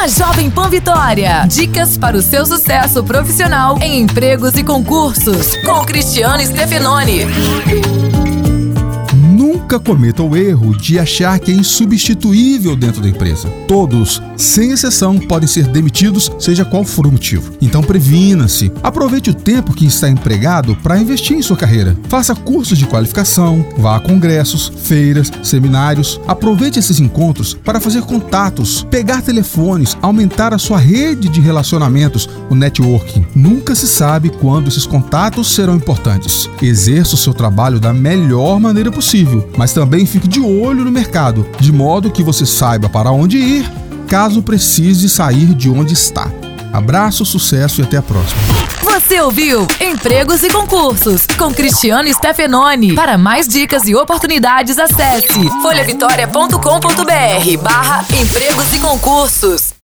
na Jovem Pan Vitória. Dicas para o seu sucesso profissional em empregos e concursos, com Cristiano Stefanoni. Nunca cometa o erro de achar que é insubstituível dentro da empresa. Todos, sem exceção, podem ser demitidos, seja qual for o motivo. Então previna-se. Aproveite o tempo que está empregado para investir em sua carreira. Faça cursos de qualificação, vá a congressos, feiras, seminários. Aproveite esses encontros para fazer contatos, pegar telefones, aumentar a sua rede de relacionamentos, o networking. Nunca se sabe quando esses contatos serão importantes. Exerça o seu trabalho da melhor maneira possível mas também fique de olho no mercado, de modo que você saiba para onde ir caso precise sair de onde está. Abraço, sucesso e até a próxima. Você ouviu Empregos e Concursos com Cristiano Stefanoni. Para mais dicas e oportunidades, acesse folhavitória.com.br barra empregos e concursos.